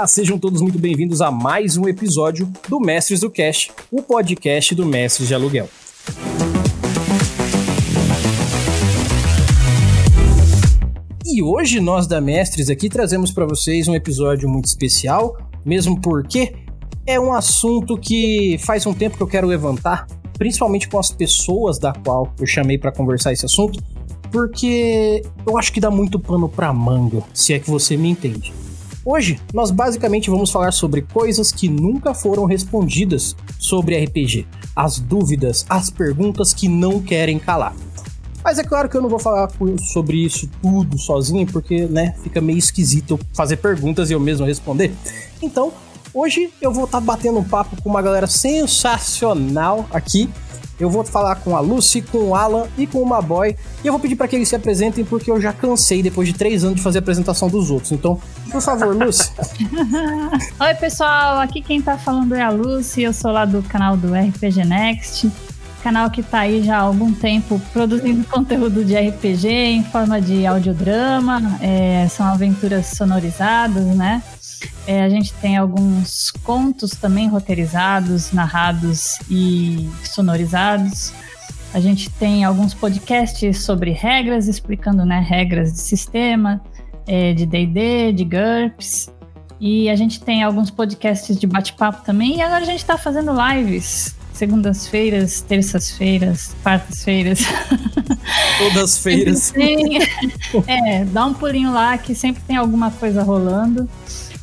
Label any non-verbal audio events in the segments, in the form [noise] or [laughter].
Olá, sejam todos muito bem-vindos a mais um episódio do Mestres do Cash, o podcast do Mestres de Aluguel. E hoje nós da Mestres aqui trazemos para vocês um episódio muito especial, mesmo porque é um assunto que faz um tempo que eu quero levantar, principalmente com as pessoas da qual eu chamei para conversar esse assunto, porque eu acho que dá muito pano para manga, se é que você me entende. Hoje, nós basicamente vamos falar sobre coisas que nunca foram respondidas sobre RPG, as dúvidas, as perguntas que não querem calar. Mas é claro que eu não vou falar sobre isso tudo sozinho, porque, né, fica meio esquisito eu fazer perguntas e eu mesmo responder. Então, hoje eu vou estar tá batendo um papo com uma galera sensacional aqui eu vou falar com a Lucy, com o Alan e com o Maboy. E eu vou pedir para que eles se apresentem, porque eu já cansei depois de três anos de fazer a apresentação dos outros. Então, por favor, Lucy. [laughs] Oi, pessoal. Aqui quem tá falando é a Lucy. Eu sou lá do canal do RPG Next. Canal que tá aí já há algum tempo produzindo conteúdo de RPG em forma de audiodrama. É, são aventuras sonorizadas, né? É, a gente tem alguns contos também roteirizados, narrados e sonorizados. A gente tem alguns podcasts sobre regras, explicando né, regras de sistema, é, de D&D, de GURPS. E a gente tem alguns podcasts de bate-papo também. E agora a gente está fazendo lives segundas-feiras, terças-feiras, quartas-feiras. [laughs] Todas feiras. é, dá um pulinho lá que sempre tem alguma coisa rolando.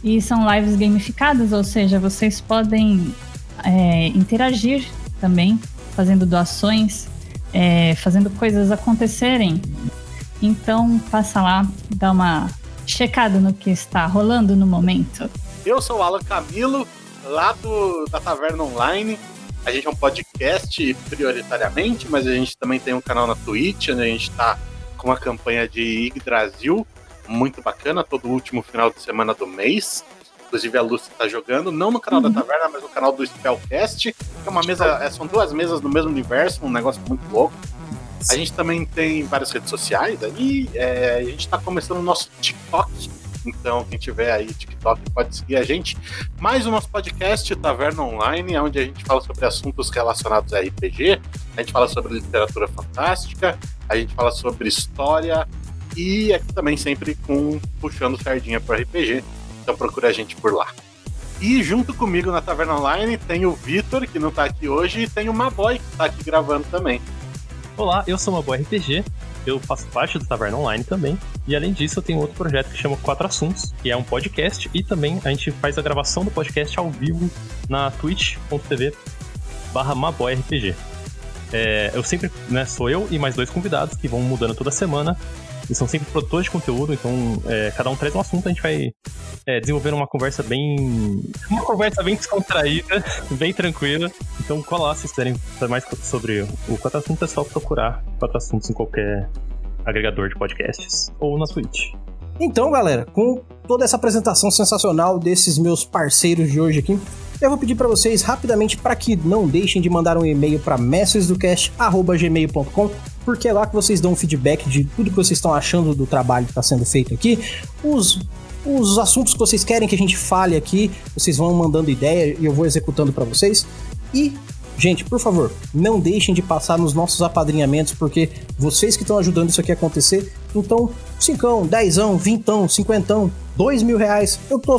E são lives gamificadas, ou seja, vocês podem é, interagir também, fazendo doações, é, fazendo coisas acontecerem. Então, passa lá, dá uma checada no que está rolando no momento. Eu sou o Alan Camilo, lá do, da Taverna Online. A gente é um podcast prioritariamente, mas a gente também tem um canal na Twitch, onde a gente está com uma campanha de Yggdrasil, muito bacana, todo último final de semana do mês. Inclusive a Lucy está jogando, não no canal uhum. da Taverna, mas no canal do Spellcast, que é uma mesa, é, são duas mesas no mesmo universo, um negócio muito louco. A gente também tem várias redes sociais aí, é, a gente está começando o nosso TikTok, então quem tiver aí TikTok pode seguir a gente. Mais o nosso podcast Taverna Online, onde a gente fala sobre assuntos relacionados a RPG, a gente fala sobre literatura fantástica, a gente fala sobre história, e aqui também sempre com puxando sardinha pro RPG. Então procura a gente por lá. E junto comigo na Taverna Online tem o Vitor, que não tá aqui hoje, e tem o Maboy, que tá aqui gravando também. Olá, eu sou o Maboy RPG, eu faço parte do Taverna Online também. E além disso, eu tenho outro projeto que chama Quatro Assuntos, que é um podcast, e também a gente faz a gravação do podcast ao vivo na twitch.tv barra MaboyRPG. É, eu sempre, né, sou eu e mais dois convidados que vão mudando toda semana eles são sempre produtores de conteúdo, então é, cada um traz um assunto, a gente vai é, desenvolver uma conversa bem. Uma conversa bem descontraída, [laughs] bem tranquila. Então cola lá se quiserem saber mais sobre o Quatro Assuntos, é só procurar Quatro Assuntos em qualquer agregador de podcasts ou na Twitch. Então, galera, com toda essa apresentação sensacional desses meus parceiros de hoje aqui, eu vou pedir para vocês rapidamente para que não deixem de mandar um e-mail para mestresdocast@gmail.com, porque é lá que vocês dão um feedback de tudo que vocês estão achando do trabalho que está sendo feito aqui, os os assuntos que vocês querem que a gente fale aqui, vocês vão mandando ideia e eu vou executando para vocês. E Gente, por favor, não deixem de passar nos nossos apadrinhamentos, porque vocês que estão ajudando isso aqui a acontecer. Então, cincão, dezão, vintão, cinquentão, dois mil reais, eu tô,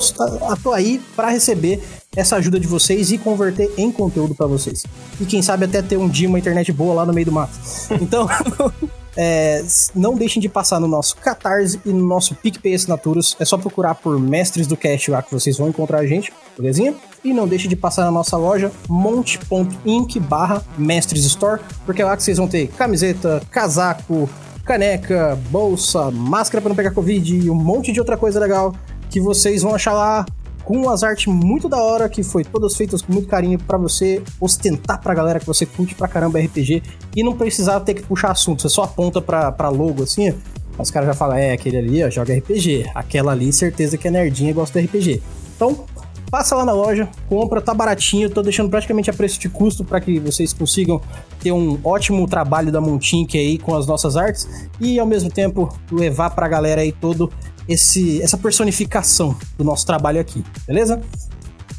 tô aí para receber essa ajuda de vocês e converter em conteúdo para vocês. E quem sabe até ter um dia uma internet boa lá no meio do mato. [laughs] Então, [laughs] é, não deixem de passar no nosso Catarse e no nosso PicPay Assinaturas. É só procurar por Mestres do Cast lá que vocês vão encontrar a gente, belezinha? E não deixe de passar na nossa loja monte.inc barra Mestres Store, porque é lá que vocês vão ter camiseta, casaco, caneca, bolsa, máscara para não pegar Covid e um monte de outra coisa legal que vocês vão achar lá com umas artes muito da hora, que foi todas feitas com muito carinho para você ostentar pra galera que você curte pra caramba RPG e não precisar ter que puxar assunto, você só aponta pra, pra logo assim, os caras já falam, é, aquele ali ó, joga RPG, aquela ali certeza que é nerdinha e gosta do RPG. Então, passa lá na loja, compra, tá baratinho, tô deixando praticamente a preço de custo para que vocês consigam ter um ótimo trabalho da Montink aí com as nossas artes e ao mesmo tempo levar pra galera aí todo esse essa personificação do nosso trabalho aqui, beleza?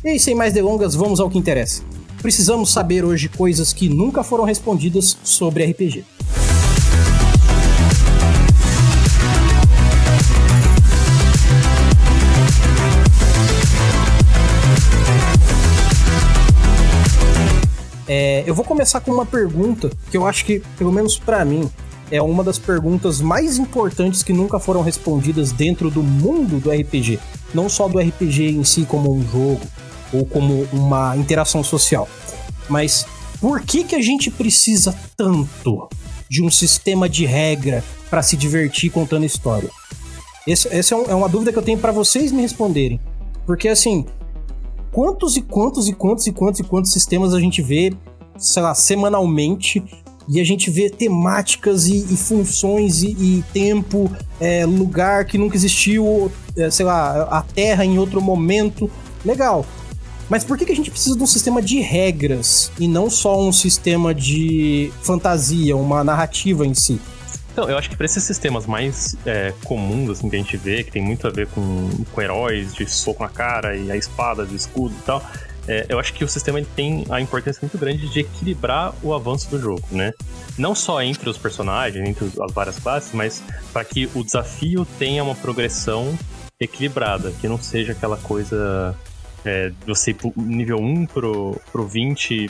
E sem mais delongas, vamos ao que interessa. Precisamos saber hoje coisas que nunca foram respondidas sobre RPG. É, eu vou começar com uma pergunta que eu acho que, pelo menos para mim, é uma das perguntas mais importantes que nunca foram respondidas dentro do mundo do RPG. Não só do RPG em si como um jogo ou como uma interação social. Mas por que, que a gente precisa tanto de um sistema de regra para se divertir contando história? essa é, um, é, uma dúvida que eu tenho para vocês me responderem. Porque assim, quantos e quantos e quantos e quantos e quantos sistemas a gente vê, sei lá, semanalmente e a gente vê temáticas e, e funções e, e tempo, é, lugar que nunca existiu, é, sei lá, a Terra em outro momento. Legal. Mas por que, que a gente precisa de um sistema de regras e não só um sistema de fantasia, uma narrativa em si? Então, eu acho que para esses sistemas mais é, comuns, assim, que a gente vê, que tem muito a ver com, com heróis de soco na cara e a espada de escudo e tal, é, eu acho que o sistema tem a importância muito grande de equilibrar o avanço do jogo, né? Não só entre os personagens, entre as várias classes, mas para que o desafio tenha uma progressão equilibrada, que não seja aquela coisa é, você ir pro nível 1 pro, pro 20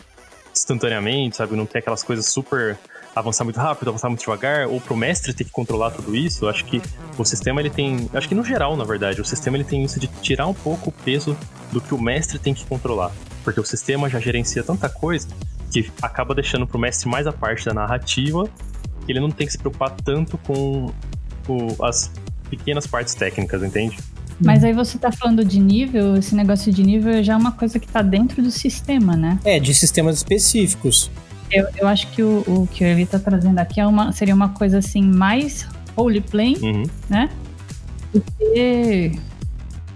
instantaneamente, sabe? Não tem aquelas coisas super avançar muito rápido, avançar muito devagar, ou pro mestre ter que controlar tudo isso. Eu acho que o sistema ele tem, acho que no geral, na verdade, o sistema ele tem isso de tirar um pouco o peso do que o mestre tem que controlar, porque o sistema já gerencia tanta coisa que acaba deixando pro mestre mais a parte da narrativa, que ele não tem que se preocupar tanto com o, as pequenas partes técnicas, entende? Mas aí você tá falando de nível, esse negócio de nível já é uma coisa que tá dentro do sistema, né? É, de sistemas específicos. Eu, eu acho que o, o que ele tá trazendo aqui é uma, seria uma coisa assim mais roleplay, uhum. né? Do que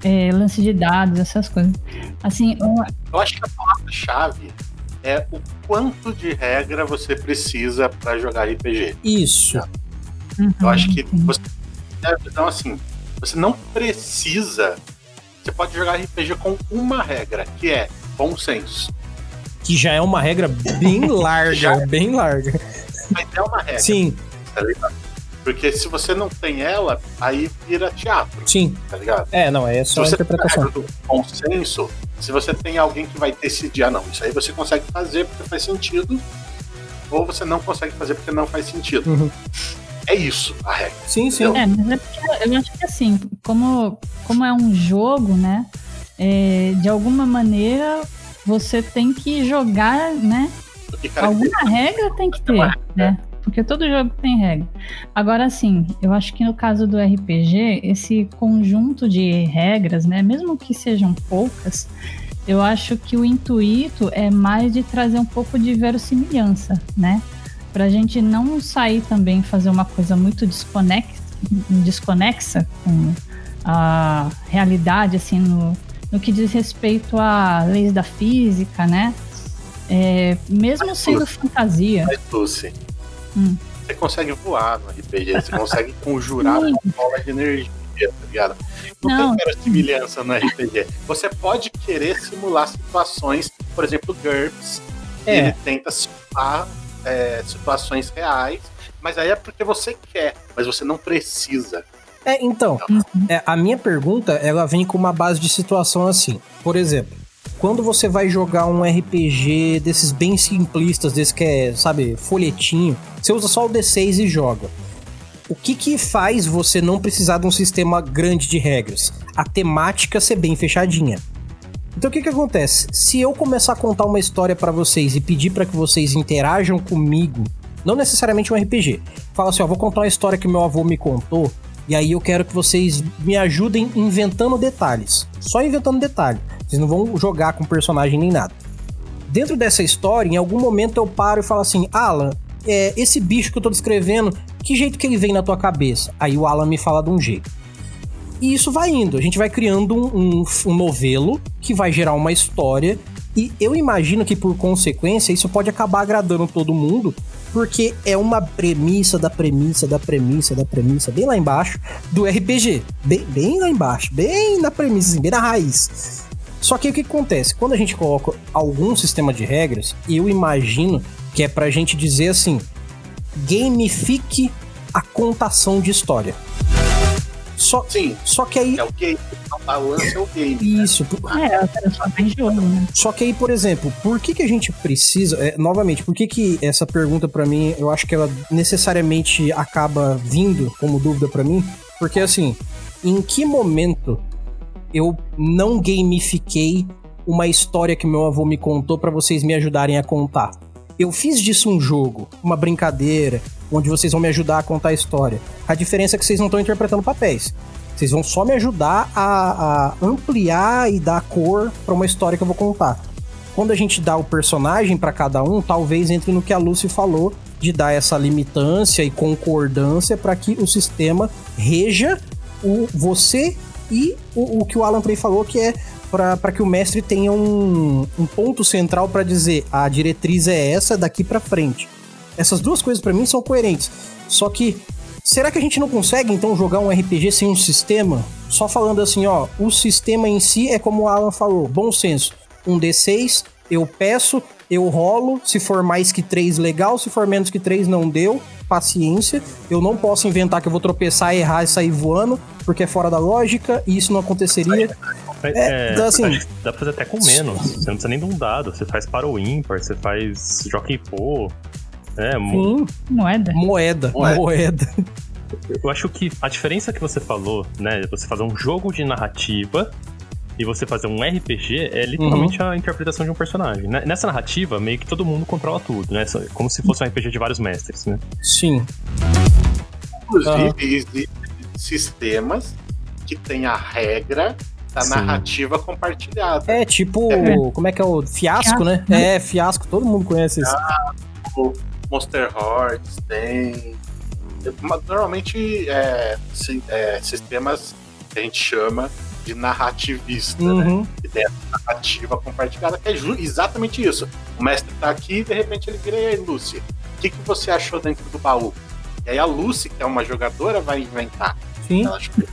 é, lance de dados, essas coisas. Assim, uma... eu acho que a palavra-chave é o quanto de regra você precisa para jogar RPG. Isso. Uhum, eu acho que você. Então, assim, você não precisa. Você pode jogar RPG com uma regra, que é bom senso. Que já é uma regra bem [laughs] larga, bem larga. Mas é uma regra. Sim. Tá ligado? Porque se você não tem ela, aí vira teatro. Sim. Tá ligado? É, não, é só se você interpretação. Tem a regra do bom senso, se você tem alguém que vai decidir, ah, não, isso aí você consegue fazer porque faz sentido, ou você não consegue fazer porque não faz sentido. Uhum. É isso a regra. Sim, sim. É, mas é porque eu acho que assim, como, como é um jogo, né? É, de alguma maneira você tem que jogar, né? Alguma regra tem que ter, né? Porque todo jogo tem regra. Agora, assim, eu acho que no caso do RPG, esse conjunto de regras, né? Mesmo que sejam poucas, eu acho que o intuito é mais de trazer um pouco de verossimilhança, né? para a gente não sair também fazer uma coisa muito desconexa, desconexa com a realidade, assim, no, no que diz respeito a leis da física, né? É, mesmo Mas, sendo Lucy, fantasia. Mas, Lucy, hum. você consegue voar no RPG, você consegue [laughs] conjurar uma bola de energia, tá ligado? Não, não. tem semelhança no RPG. Você pode querer simular situações, por exemplo, GURPS, é. ele tenta simular é, situações reais, mas aí é porque você quer, mas você não precisa. É, então, é, a minha pergunta, ela vem com uma base de situação assim. Por exemplo, quando você vai jogar um RPG desses bem simplistas, desse que é, sabe, folhetinho, você usa só o D6 e joga. O que que faz você não precisar de um sistema grande de regras? A temática ser bem fechadinha. Então o que que acontece? Se eu começar a contar uma história para vocês e pedir para que vocês interajam comigo, não necessariamente um RPG, fala assim, ó, vou contar uma história que meu avô me contou, e aí eu quero que vocês me ajudem inventando detalhes. Só inventando detalhe. Vocês não vão jogar com personagem nem nada. Dentro dessa história, em algum momento eu paro e falo assim, Alan, é, esse bicho que eu tô descrevendo, que jeito que ele vem na tua cabeça? Aí o Alan me fala de um jeito. E isso vai indo. A gente vai criando um, um, um novelo que vai gerar uma história. E eu imagino que, por consequência, isso pode acabar agradando todo mundo, porque é uma premissa da premissa da premissa da premissa, bem lá embaixo, do RPG. Bem, bem lá embaixo, bem na premissa, bem na raiz. Só que o que acontece? Quando a gente coloca algum sistema de regras, eu imagino que é pra gente dizer assim: gamifique a contação de história. Só, Sim. só que aí. É o game. A balança é o game. Isso. É, ela transforma em jogo, né? Só que aí, por exemplo, por que, que a gente precisa. é, novamente, por que, que essa pergunta pra mim, eu acho que ela necessariamente acaba vindo como dúvida pra mim? Porque assim, em que momento eu não gamifiquei uma história que meu avô me contou pra vocês me ajudarem a contar? Eu fiz disso um jogo, uma brincadeira, onde vocês vão me ajudar a contar a história. A diferença é que vocês não estão interpretando papéis. Vocês vão só me ajudar a, a ampliar e dar cor pra uma história que eu vou contar. Quando a gente dá o personagem pra cada um, talvez entre no que a Lucy falou de dar essa limitância e concordância pra que o sistema reja o você e o, o que o Alan Prey falou que é para que o mestre tenha um, um ponto central pra dizer a diretriz é essa daqui pra frente. Essas duas coisas pra mim são coerentes. Só que será que a gente não consegue então jogar um RPG sem um sistema? Só falando assim, ó, o sistema em si é como o Alan falou, bom senso. Um D6, eu peço, eu rolo, se for mais que três legal, se for menos que três não deu, paciência. Eu não posso inventar que eu vou tropeçar, errar e sair voando, porque é fora da lógica e isso não aconteceria. É, então, assim- acho que dá pra fazer até com menos. Você não precisa nem de um dado. Você faz para o ímpar, você faz jockey pô. É, mo- Sim, Moeda. moeda, Moeda. moeda. eu acho que a diferença que você falou, né? de Você fazer um jogo de narrativa e você fazer um RPG é literalmente Uhum. a interpretação de um personagem. né? Nessa narrativa, meio que todo mundo controla tudo, né? Como se fosse um RPG de vários mestres, né? Sim. Inclusive, existem sistemas que têm a regra da Sim. narrativa compartilhada. É tipo, como é que é o fiasco, Fiasco, né? É, fiasco, todo mundo conhece isso. Tipo, Monster Hordes tem. Normalmente é, é, sistemas que a gente chama de narrativista, né? Uhum. Tem essa narrativa compartilhada, que é exatamente isso. O mestre tá aqui e de repente ele vira e aí, Lucy, o que, que você achou dentro do baú? E aí a Lucy, que é uma jogadora, vai inventar. Sim. Ela que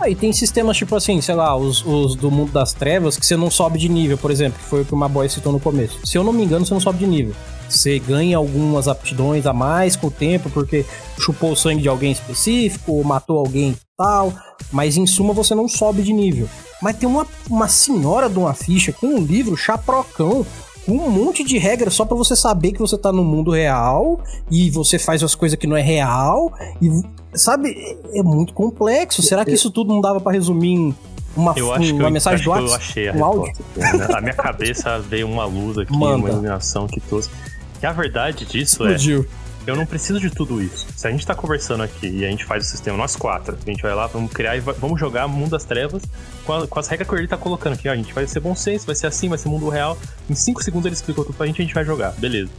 Aí tem sistemas tipo assim, sei lá, os, os do mundo das trevas, que você não sobe de nível, por exemplo, que foi o que o Maboy citou no começo. Se eu não me engano, você não sobe de nível. Você ganha algumas aptidões a mais com o tempo, porque chupou o sangue de alguém específico, ou matou alguém e tal, mas em suma você não sobe de nível. Mas tem uma, uma senhora de uma ficha com um livro chaprocão, com um monte de regras só pra você saber que você tá no mundo real e você faz as coisas que não é real e sabe é muito complexo. Será que isso tudo não dava pra resumir em uma, Eu acho que, eu, mensagem acho do que eu WhatsApp? achei a um resposta. né? A minha cabeça veio uma luz aqui, Manda. uma iluminação que trouxe. Que a verdade disso é, Explodiu. eu não preciso de tudo isso. Se a gente tá conversando aqui e a gente faz o sistema, nós quatro, a gente vai lá, vamos criar e vai- vamos jogar Mundo das Trevas com, a- com as regras que ele tá colocando aqui. Ó, a gente vai ser bom senso, vai ser assim, vai ser mundo real. Em cinco segundos ele explicou tudo pra gente e a gente vai jogar. Beleza.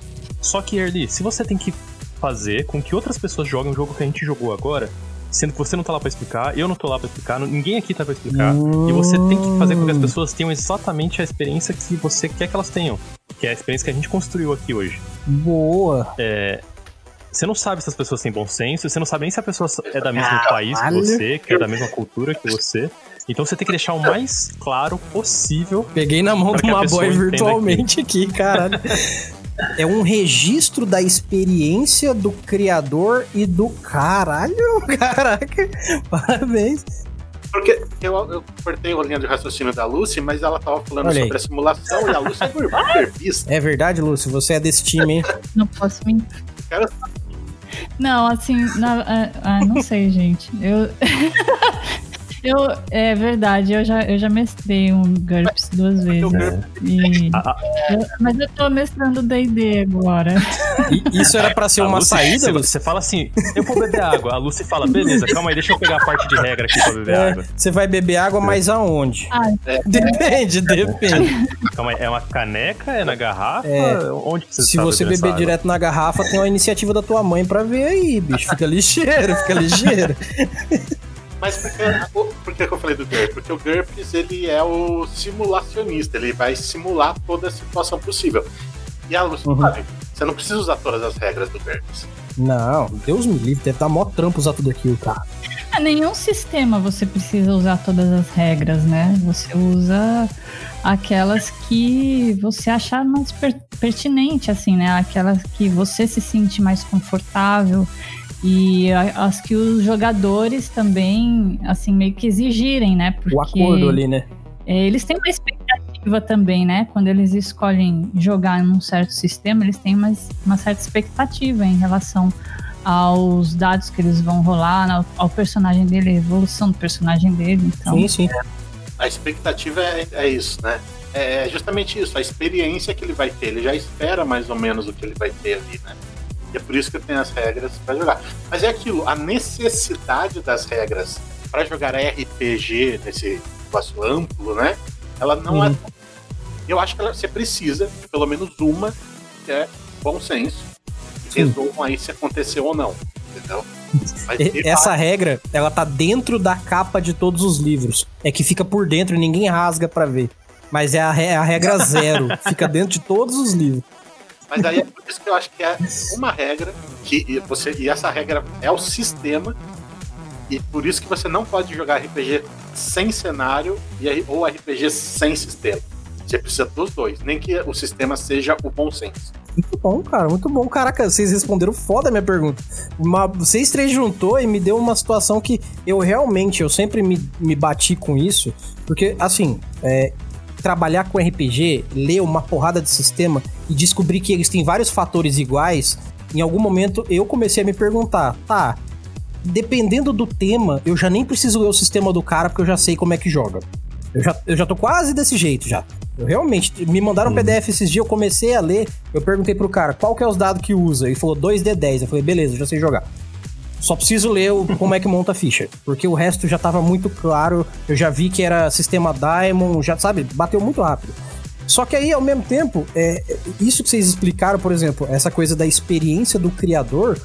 Só que, Early, se você tem que fazer com que outras pessoas joguem o jogo que a gente jogou agora, sendo que você não tá lá pra explicar, eu não tô lá pra explicar, ninguém aqui tá pra explicar, e você tem que fazer com que as Hum. pessoas tenham exatamente a experiência que você quer que elas tenham. Que é a experiência que a gente construiu aqui hoje. Boa. Você não sabe se as pessoas têm bom senso, você não sabe nem se a pessoa é da mesmo Caralho. país que você, que é da mesma cultura que você. Então você tem que deixar o mais claro possível. Peguei na mão Pra do que a pessoa Maboy entenda virtualmente aqui, caralho. É um registro da experiência do criador e do caralho. [laughs] Caraca, parabéns. Porque eu, eu cortei a linha de raciocínio da Lucy, mas ela tava falando sobre a simulação e a Lucy é perfista. [laughs] É verdade, Lúcio? Você é desse time, hein? [laughs] Não posso mentir. Cara, Não, assim, na- ah, ah, não sei, gente. Eu. [laughs] eu, é verdade, eu já, eu já mestrei um GURPS duas vezes. E, A- a- [laughs] eu- mas eu tô mestrando DD agora. E Isso era pra ser a uma Lucy- saída, você, Lúcio? você fala assim, eu vou beber água. A Lucy fala, beleza, calma aí, deixa eu pegar a parte de regra aqui pra beber É, água. você vai beber água, mas aonde? Ah, Depende, depende. Calma aí, é uma caneca? É na garrafa? É. Onde que você Se tá você beber água? direto na garrafa, tem uma iniciativa da tua mãe pra ver aí, bicho. Fica ligeiro, fica ligeiro. [laughs] Mas por que, por que eu falei do GURPS? Porque o GURPS ele é o simulacionista, ele vai simular toda a situação possível. E a Lúcia uhum. sabe, você não precisa usar todas as regras do GURPS. Não, Deus me livre, deve dar mó trampo usar tudo aquilo, cara. A nenhum sistema você precisa usar todas as regras, né? Você usa aquelas que você achar mais per pertinente, assim, né? Aquelas que você se sente mais confortável e as que os jogadores também, assim, meio que exigirem, né? Porque o acordo ali, né? É, eles têm uma expectativa também, né? Quando eles escolhem jogar em um certo sistema, eles têm uma, uma certa expectativa em relação aos dados que eles vão rolar, ao, ao personagem dele, a evolução do personagem dele. Então... Sim, sim. A expectativa é, é isso, né? É, é justamente isso, a experiência que ele vai ter. Ele já espera mais ou menos o que ele vai ter ali, né? E é por isso que tem as regras para jogar. Mas é aquilo, a necessidade das regras para jogar RPG nesse espaço amplo, né? Ela não é uhum. é. Eu acho que ela, você precisa de pelo menos uma que é bom senso resolvam aí se aconteceu ou não. Entendeu? Essa regra, ela tá dentro da capa de todos os livros. É que fica por dentro e ninguém rasga para ver. Mas é a, é a regra zero. [laughs] fica dentro de todos os livros. Mas aí é por isso que eu acho que é uma regra que você e essa regra é o sistema e por isso que você não pode jogar RPG sem cenário e, ou RPG sem sistema. Você precisa dos dois, nem que o sistema seja o bom senso. Muito bom, cara, muito bom. Caraca, vocês responderam foda a minha pergunta. Uma, vocês três juntou e me deu uma situação que eu realmente, eu sempre me, me bati com isso, porque, assim, é, trabalhar com RPG, ler uma porrada de sistema e descobrir que eles têm vários fatores iguais, em algum momento eu comecei a me perguntar, tá, dependendo do tema, eu já nem preciso ler o sistema do cara porque eu já sei como é que joga. Eu já, eu já tô quase desse jeito já. Eu realmente, me mandaram um PDF esses dias, eu comecei a ler, eu perguntei pro cara, qual que é os dados que usa? Ele falou 2D10. Eu falei, beleza, já sei jogar. Só preciso ler o, como é que monta a ficha. Porque o resto já tava muito claro. Eu já vi que era sistema Diamond, já sabe, bateu muito rápido. Só que aí, ao mesmo tempo, é, isso que vocês explicaram, por exemplo, essa coisa da experiência do criador,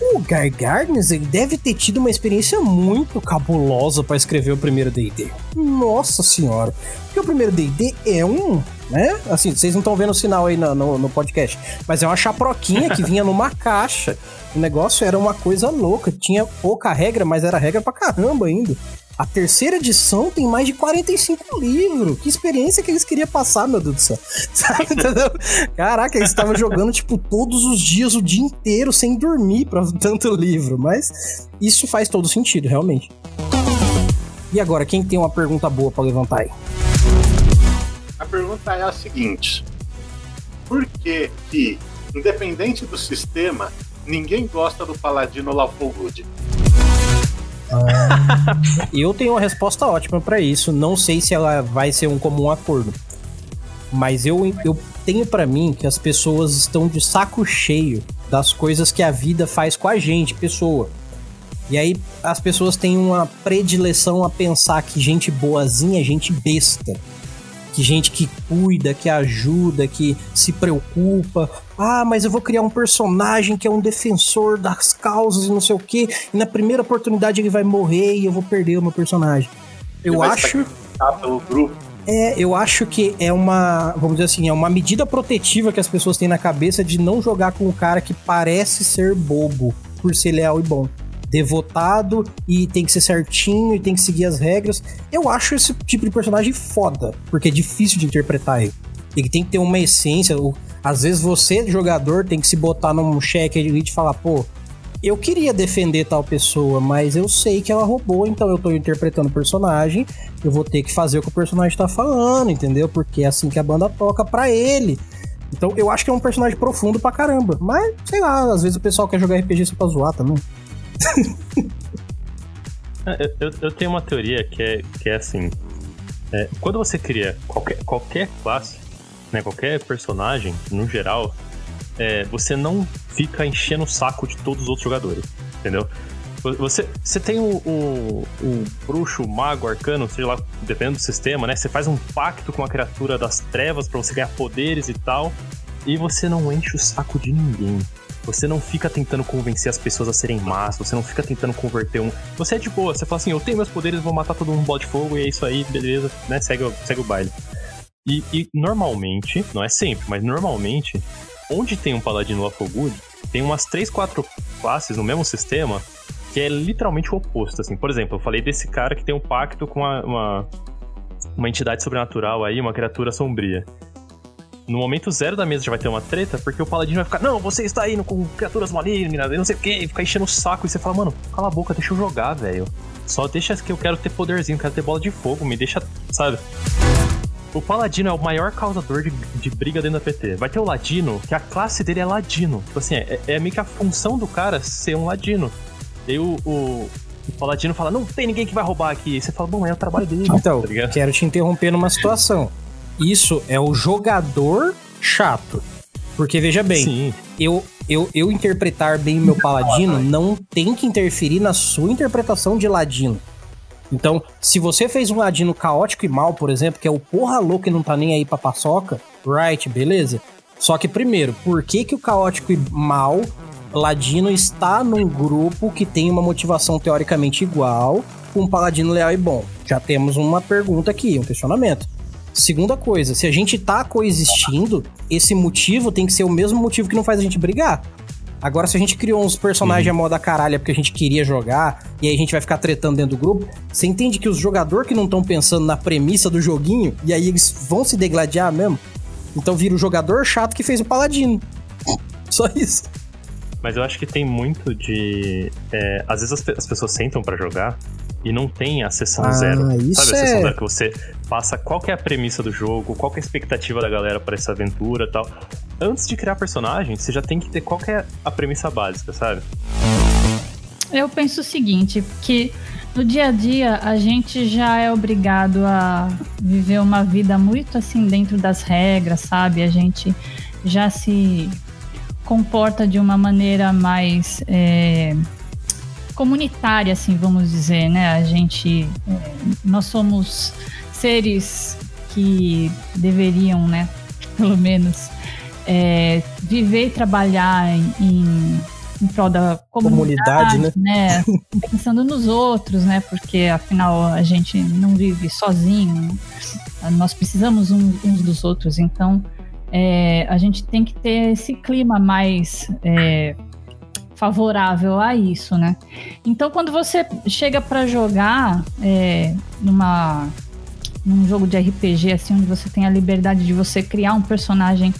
o Guy Gardner deve ter tido uma experiência muito cabulosa para escrever o primeiro D&D. Nossa senhora. Porque o primeiro D&D é um, né? Assim, vocês não estão vendo o sinal aí no, no, no, podcast, mas é uma chaproquinha que vinha numa [laughs] caixa. O negócio era uma coisa louca. Tinha pouca regra, mas era regra pra caramba ainda. A terceira edição tem mais de 45 livros. Que experiência que eles queriam passar, meu Deus do céu. [laughs] Sabe, entendeu? Caraca, eles estavam jogando, tipo, todos os dias, o dia inteiro, sem dormir pra [laughs] tanto livro. Mas isso faz todo sentido, realmente. E agora, quem tem uma pergunta boa para levantar aí? A pergunta é a seguinte: Por que que, independente do sistema, ninguém gosta do Paladino Lawful [laughs] Good? eu tenho uma resposta ótima para isso. Não sei se ela vai ser um comum acordo. Mas eu, eu tenho para mim que as pessoas estão de saco cheio das coisas que a vida faz com a gente, pessoa. E aí as pessoas têm uma predileção a pensar que gente boazinha é gente besta que gente que cuida, que ajuda, que se preocupa. Ah, mas eu vou criar um personagem que é um defensor das causas e não sei o quê. E na primeira oportunidade ele vai morrer e eu vou perder o meu personagem. Eu acho. Pelo grupo. É, eu acho que é uma, vamos dizer assim, é uma medida protetiva que as pessoas têm na cabeça de não jogar com um cara que parece ser bobo por ser leal e bom devotado e tem que ser certinho e tem que seguir as regras. Eu acho esse tipo de personagem foda, porque é difícil de interpretar ele. Ele tem que ter uma essência. Às vezes você, jogador, tem que se botar num cheque e falar, pô, eu queria defender tal pessoa, mas eu sei que ela roubou, então eu tô interpretando o personagem, eu vou ter que fazer o que o personagem tá falando, entendeu? Porque é assim que a banda toca pra ele. Então eu acho que é um personagem profundo pra caramba. Mas, sei lá, às vezes o pessoal quer jogar RPG só pra zoar também. É, eu, eu, tenho uma teoria que é, que é assim: é, quando você cria qualquer, qualquer classe, né, qualquer personagem, no geral, é, você não fica enchendo o saco de todos os outros jogadores, entendeu? Você, você tem o, o, o bruxo, o mago, o arcano, seja lá, dependendo do sistema, né? Você faz um pacto com a criatura das trevas para você ganhar poderes e tal, e você não enche o saco de ninguém. Você não fica tentando convencer as pessoas a serem más, você não fica tentando converter um. Você é de boa, você fala assim, eu tenho meus poderes, vou matar todo mundo bola de fogo e é isso aí, beleza, né? Segue, segue o baile. E, e, normalmente, não é sempre, mas normalmente, onde tem um paladino Lawful Good, tem umas 3, 4 classes no mesmo sistema que é literalmente o oposto, assim. Por exemplo, eu falei desse cara que tem um pacto com uma, uma, uma entidade sobrenatural aí, uma criatura sombria. No momento zero da mesa já vai ter uma treta, porque o paladino vai ficar, não, você está indo com criaturas malignas, não sei o que, ficar enchendo o saco, e você fala, mano, cala a boca, deixa eu jogar, velho. Só deixa que eu quero ter poderzinho, quero ter bola de fogo, me deixa, sabe? O Paladino é o maior causador de, de briga dentro da PT. Vai ter o Ladino, que a classe dele é Ladino. Tipo assim, é, é meio que a função do cara ser um Ladino. E aí o, o, o Paladino fala, não tem ninguém que vai roubar aqui. E você fala, bom, é o trabalho dele. Então, tá quero te interromper numa situação. Isso é o jogador chato. Porque veja bem, Sim. eu, eu, eu interpretar bem o meu paladino não tem que interferir na sua interpretação de ladino. Então, se você fez um ladino caótico e mal, por exemplo, que é o porra louco e não tá nem aí pra paçoca, right, beleza. Só que primeiro, por que, que o caótico e mal ladino está num grupo que tem uma motivação teoricamente igual com um paladino leal e bom? Já temos uma pergunta aqui, um questionamento. Segunda coisa, se a gente tá coexistindo, esse motivo tem que ser o mesmo motivo que não faz a gente brigar. Agora, se a gente criou uns personagens uhum. a moda caralho porque a gente queria jogar, e aí a gente vai ficar tretando dentro do grupo, você entende que os jogadores que não estão pensando na premissa do joguinho, e aí eles vão se degladiar mesmo? Então vira o jogador chato que fez o paladino. [laughs] Só isso. Mas eu acho que tem muito de. É, às vezes as, as pessoas sentam para jogar e não tem a sessão ah, zero. Isso Sabe a sessão é... zero que você passa qual é a premissa do jogo, qual é a expectativa da galera para essa aventura tal antes de criar personagem, você já tem que ter qual é a premissa básica, sabe? Eu penso o seguinte, que no dia a dia a gente já é obrigado a viver uma vida muito assim dentro das regras, sabe? A gente já se comporta de uma maneira mais é, comunitária, assim, vamos dizer, né? A gente, é, nós somos seres que deveriam, né? [laughs] Pelo menos é, viver e trabalhar em, em prol da comunidade, comunidade né? né? [laughs] Pensando nos outros, né? Porque afinal a gente não vive sozinho, nós precisamos uns dos outros, então é, a gente tem que ter esse clima mais é, favorável a isso, né? Então quando você chega para jogar é, numa num jogo de RPG, assim, onde você tem a liberdade de você criar um personagem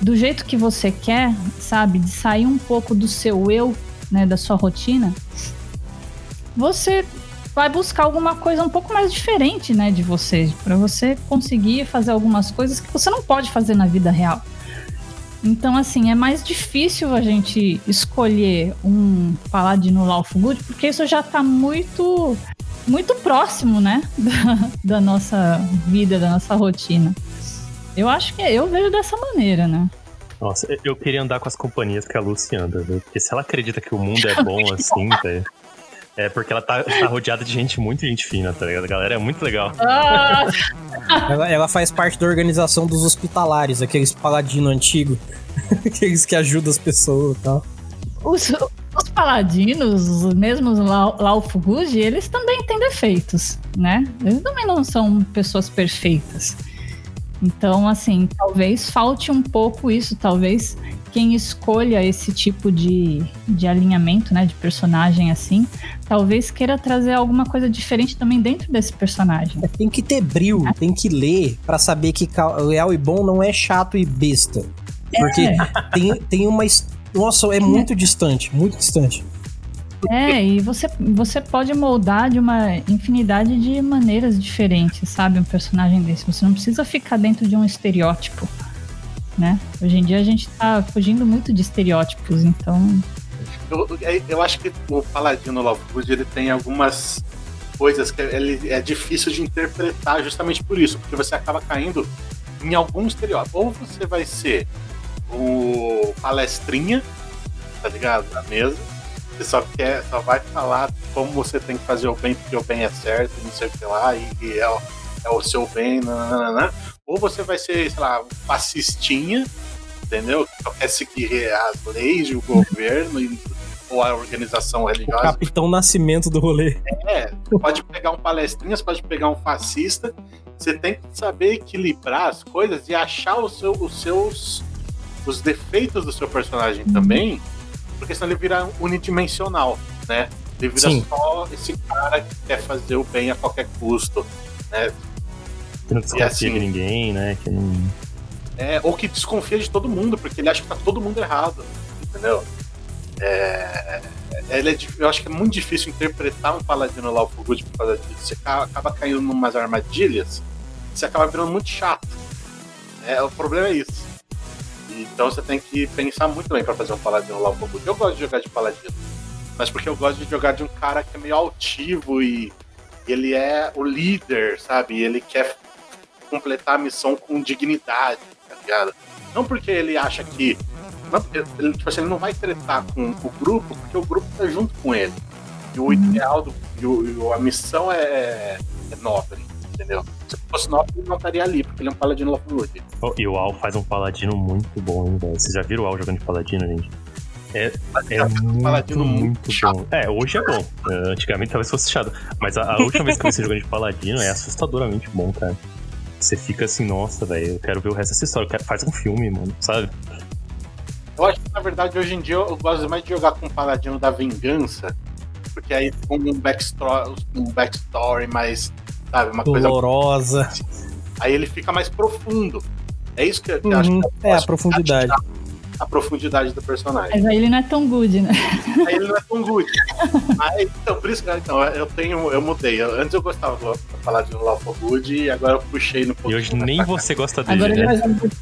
do jeito que você quer, sabe? De sair um pouco do seu eu, né? Da sua rotina. Você vai buscar alguma coisa um pouco mais diferente, né? De você, para você conseguir fazer algumas coisas que você não pode fazer na vida real. Então, assim, é mais difícil a gente escolher um paladino Lawful Good, porque isso já tá muito muito próximo, né, [laughs] da, da nossa vida, da nossa rotina. Eu acho que eu vejo dessa maneira, né? Nossa, eu queria andar com as companhias que a Lucy anda, viu? Porque se ela acredita que o mundo é [laughs] bom assim, velho. É porque ela tá, tá, rodeada de gente muito gente fina, tá ligado? A galera é muito legal. Ah! [laughs] ela, ela, faz parte da organização dos hospitalares, aqueles paladinos antigos. aqueles que ajudam as pessoas e tal. Os, os paladinos, os mesmos Laofuguji, eles também têm defeitos, né? Eles também não são pessoas perfeitas. Então, assim, talvez falte um pouco isso, talvez quem escolha esse tipo de, de alinhamento, né, de personagem assim, talvez queira trazer alguma coisa diferente também dentro desse personagem. É, tem que ter bril, é. tem que ler para saber que leal e bom não é chato e besta. Porque é. tem, tem uma história nossa, é muito distante, muito distante. É, e você, você pode moldar de uma infinidade de maneiras diferentes, sabe? Um personagem desse. Você não precisa ficar dentro de um estereótipo, né? Hoje em dia a gente tá fugindo muito de estereótipos, então. Eu, eu acho que o Paladino Lovewood ele tem algumas coisas que ele é difícil de interpretar justamente por isso, porque você acaba caindo em algum estereótipo. Ou você vai ser o palestrinha, tá ligado? Na mesa. Você só quer, só vai falar como você tem que fazer o bem, porque o bem é certo, não sei o que lá, e, e é, o, é o seu bem, nananana. Ou você vai ser, sei lá, fascistinha, entendeu? Que só quer seguir as leis, o governo e, ou a organização O religiosa. Capitão Nascimento do rolê. É, pode pegar um palestrinha, você pode pegar um fascista. Você tem que saber equilibrar as coisas e achar o seu- os seus os defeitos do seu personagem também, porque senão ele vira unidimensional, né? Ele vira Sim. só esse cara que quer fazer o bem a qualquer custo, né? Que não desconfia assim- de ninguém, né? Que não... É, ou que desconfia de todo mundo, porque ele acha que tá todo mundo errado, entendeu? É, ele é eu acho que é muito difícil interpretar um paladino Lawful Good por causa disso. Você ca- acaba caindo em umas armadilhas, você acaba virando muito chato. É, o problema é isso. Então você tem que pensar muito bem pra fazer um paladino Lawful Good. Eu gosto de jogar de paladino, mas porque eu gosto de jogar de um cara que é meio altivo e ele é o líder, sabe? Ele quer completar a missão com dignidade, tá ligado? Não porque ele acha que. Não, ele, tipo assim, ele não vai tretar com o grupo, porque o grupo tá junto com ele. E o ideal do. E, o- e a missão é, é nobre, entendeu? Se fosse nobre, ele não estaria ali, porque ele é um paladino Lockwood. Oh, e o Al faz um paladino muito bom, hein, velho? Vocês já viram o Al jogando de paladino, gente? É, é muito, paladino muito muito bom. É, hoje é bom. É, Antigamente talvez fosse chato. Mas a, a última vez que eu vi você jogando de paladino é assustadoramente bom, cara. Você fica assim, nossa, velho, eu quero ver o resto dessa história. Eu quero- Faz um filme, mano, sabe? Eu acho que, na verdade, hoje em dia eu gosto mais de jogar com o paladino da vingança, porque aí com um backstory, um backstory mais. Sabe, uma coisa Dolorosa. aí ele fica mais profundo. É isso que eu acho Uhum, que eu É, a profundidade. a profundidade do personagem. Mas aí ele não é tão good, né? Aí ele não é tão good. Aí, então, por isso que então, eu tenho, eu mudei. Eu- antes eu gostava do falar de Lawful Good e agora eu puxei no E hoje nem você gosta dele, Agora ele né? vai jogar good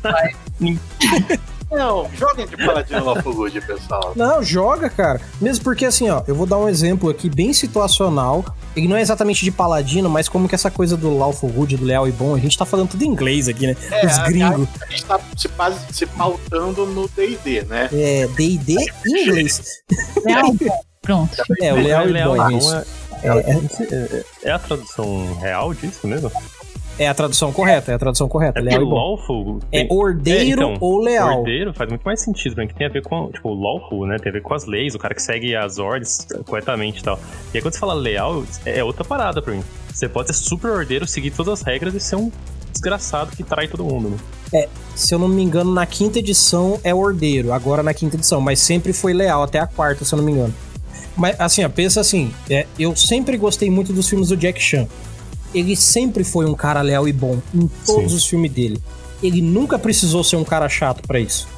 [laughs] Não, joguem de Paladino Lawful Good, pessoal. Não, joga, cara. Mesmo porque, assim, ó, eu vou dar um exemplo aqui bem situacional. Ele não é exatamente de paladino, mas como que essa coisa do Lawful Good, do leal e bom, a gente tá falando tudo em inglês aqui, né? É, Os gringos. A gente tá se, base- se pautando no D&D, né? É, D&D em inglês. Leal, Pronto. É, o leal e Leal bom, e isso. bom é, é, é a tradução real disso mesmo? É a tradução correta, é a tradução correta. É leal lawful É ordeiro É, então, ou leal. Ordeiro faz muito mais sentido, né? Que tem a ver com, tipo, lawful, né? Tem a ver com as leis, o cara que segue as ordens corretamente e tal. E aí quando você fala leal, é outra parada pra mim. Você pode ser super ordeiro, seguir todas as regras e ser um desgraçado que trai todo mundo, né? Se eu não me engano, na quinta edição é ordeiro, agora na quinta edição, mas sempre foi leal, até a quarta, se eu não me engano. Mas assim, ó, pensa assim, é, eu sempre gostei muito dos filmes do Jack Chan. Ele sempre foi um cara leal e bom em todos Sim. os filmes dele. Ele nunca precisou ser um cara chato pra isso.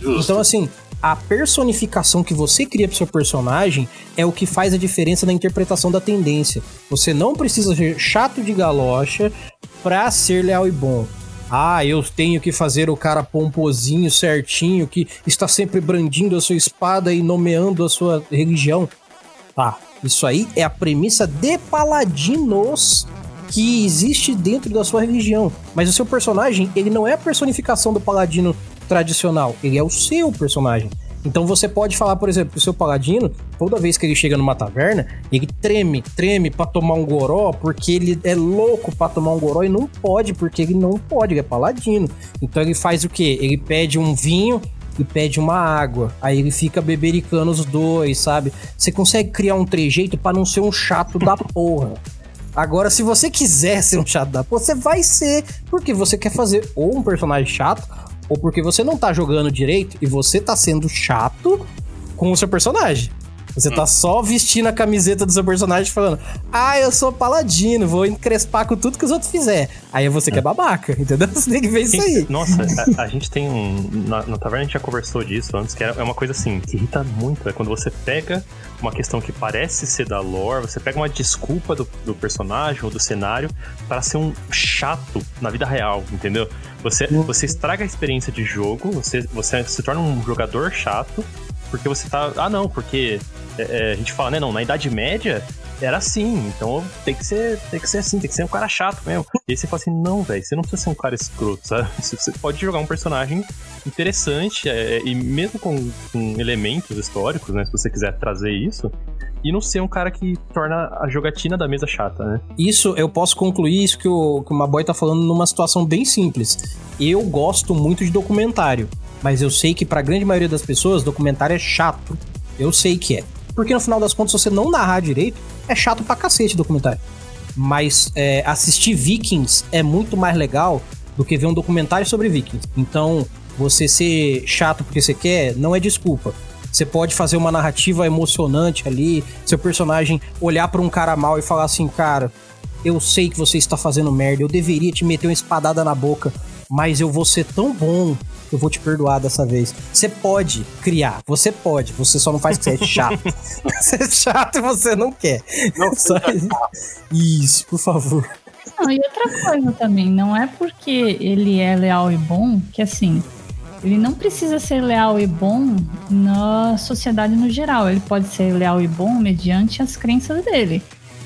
Justo. Então, assim, a personificação que você cria pro seu personagem é o que faz a diferença na interpretação da tendência. Você não precisa ser chato de galocha pra ser leal e bom. Ah, eu tenho que fazer o cara pomposinho, certinho, que está sempre brandindo a sua espada e nomeando a sua religião. Tá, isso aí é a premissa de paladinos que existe dentro da sua religião. Mas o seu personagem, ele não é a personificação do paladino tradicional, ele é o seu personagem. Então você pode falar, por exemplo, que o seu paladino, toda vez que ele chega numa taverna, ele treme, treme pra tomar um goró, porque ele é louco pra tomar um goró e não pode, porque ele não pode, ele é paladino. Então ele faz o quê? Ele pede um vinho e pede uma água. Aí ele fica bebericando os dois, sabe? Você consegue criar um trejeito pra não ser um chato da [laughs] porra. Agora, se você quiser ser um chato da porra, você vai ser. Porque você quer fazer ou um personagem chato, ou porque você não tá jogando direito e você tá sendo chato com o seu personagem. Você tá só vestindo a camiseta do seu personagem falando: Ah, eu sou paladino, vou encrespar com tudo que os outros fizer. Aí é você que é babaca, entendeu? [laughs] Você tem que ver isso aí. Nossa, a, a gente tem um. Na, na taverna a gente já conversou disso antes, que é é uma coisa assim, que irrita muito. É quando você pega uma questão que parece ser da lore, você pega uma desculpa do, do personagem ou do cenário para ser um chato na vida real, entendeu? Você, você estraga a experiência de jogo, você, você se torna um jogador chato, porque você tá. Ah, não, porque é, é, a gente fala, né? Não, na Idade Média era assim, então tem que ser, tem que ser assim, tem que ser um cara chato mesmo. E aí você fala assim, não, velho, você não precisa ser um cara escroto, sabe? [laughs] Você pode jogar um personagem interessante, é, e mesmo com, com elementos históricos, né? Se você quiser trazer isso, e não ser um cara que torna a jogatina da mesa chata, né? Isso, eu posso concluir isso que o, que o Maboy tá falando numa situação bem simples. Eu gosto muito de documentário, mas eu sei que pra grande maioria das pessoas, documentário é chato. Eu sei que é. Porque no final das contas, se você não narrar direito, é chato pra cacete documentário. Mas é, assistir Vikings é muito mais legal do que ver um documentário sobre Vikings. Então, você ser chato porque você quer não é desculpa. Você pode fazer uma narrativa emocionante ali, seu personagem olhar para um cara mal e falar assim, cara, eu sei que você está fazendo merda, eu deveria te meter uma espadada na boca, mas eu vou ser tão bom eu vou te perdoar dessa vez. Você pode criar, você pode, você só não faz que você é [laughs] chato. [laughs] você é chato e você não quer. Não Só isso, por favor. Não, e outra coisa também, não é porque ele é leal e bom que assim, ele não precisa ser leal e bom na sociedade no geral. Ele pode ser leal e bom mediante as crenças dele,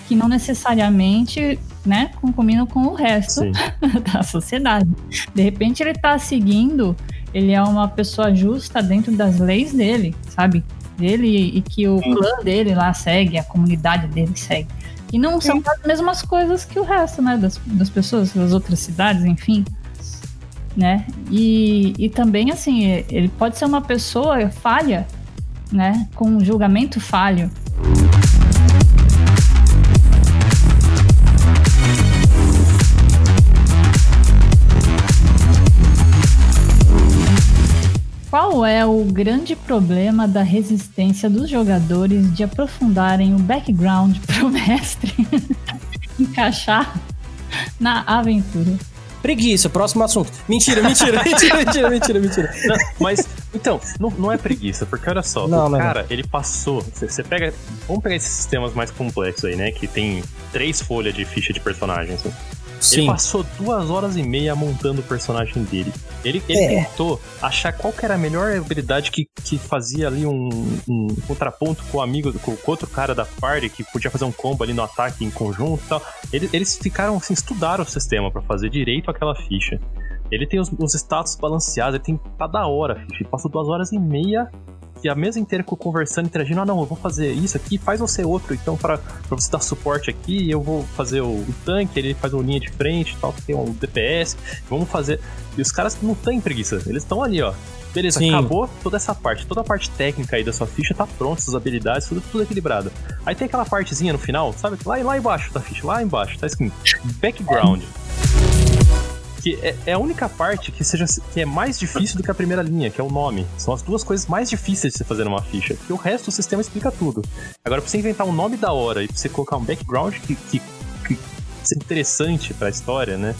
que não necessariamente, né, concominam com o resto Sim. [laughs] da sociedade. De repente ele tá seguindo, ele é uma pessoa justa dentro das leis dele, sabe? Dele e que o Sim. clã dele lá segue, a comunidade dele segue. E não são as mesmas coisas que o resto, né, das, das pessoas, das outras cidades, enfim. Né? E, e também, assim, ele pode ser uma pessoa falha, né? Com um julgamento falho. Qual é o grande problema da resistência dos jogadores de aprofundarem o background [laughs] pro mestre [laughs] encaixar na aventura? Preguiça, próximo assunto. Mentira, mentira, [laughs] mentira, mentira, mentira, mentira. Não, mas, então, não, não é preguiça, porque olha só, Não, o não é cara, ele passou. Você pega. Vamos pegar esses sistemas mais complexos aí, né? Que tem três folhas de ficha de personagens. Assim. Ele Sim. passou duas horas e meia montando o personagem dele. Ele, ele É. tentou achar qual que era a melhor habilidade que, que fazia ali um, um contraponto com o amigo, com o outro cara da party, que podia fazer um combo ali no ataque em conjunto e tal. Eles, eles ficaram assim, estudaram o sistema pra fazer direito aquela ficha. Ele tem os, os status balanceados, ele tem. Tá da hora, a ficha. Ele passou duas horas e meia e a mesa inteira conversando, interagindo. Ah, não, eu vou fazer isso aqui, faz você outro. Então, pra você dar suporte aqui, eu vou fazer o, o tanque, ele faz uma linha de frente tal, que tem um DPS. Vamos fazer. E os caras não têm preguiça, eles estão ali, ó. Beleza, Sim. acabou toda essa parte, toda a parte técnica aí da sua ficha tá pronta, suas habilidades, tudo, tudo equilibrado. Aí tem aquela partezinha no final, sabe? Lá, lá embaixo da ficha, lá embaixo, tá escrito background. Que é, é a única parte que, seja, que é mais difícil do que a primeira linha, que é o nome. São as duas coisas mais difíceis de você fazer numa ficha. Porque o resto do sistema explica tudo. Agora, pra você inventar um nome da hora e pra você colocar um background que, que, que seja interessante pra história, né?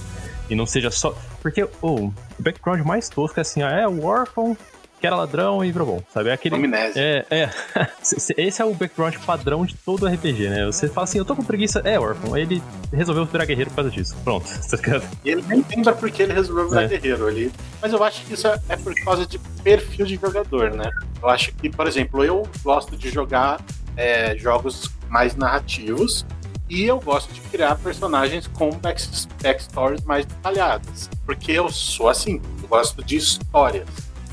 E não seja só. Porque oh, o background mais tosco é assim, ah, é o órfão que era ladrão e virou bom, sabe? É aquele. Amnésia. É, é. [laughs] Esse é o background padrão de todo RPG, né? Você fala assim, eu tô com preguiça. É, órfão. Ele resolveu virar guerreiro por causa disso. Pronto, [laughs] tá ligado? E ele nem lembra porque ele resolveu virar É. guerreiro ali. Mas eu acho que isso é é por causa de perfil de jogador, né? Eu acho que, por exemplo, eu gosto de jogar é, jogos mais narrativos e eu gosto de criar personagens com back- backstories mais detalhadas. Porque eu sou assim, eu gosto de histórias.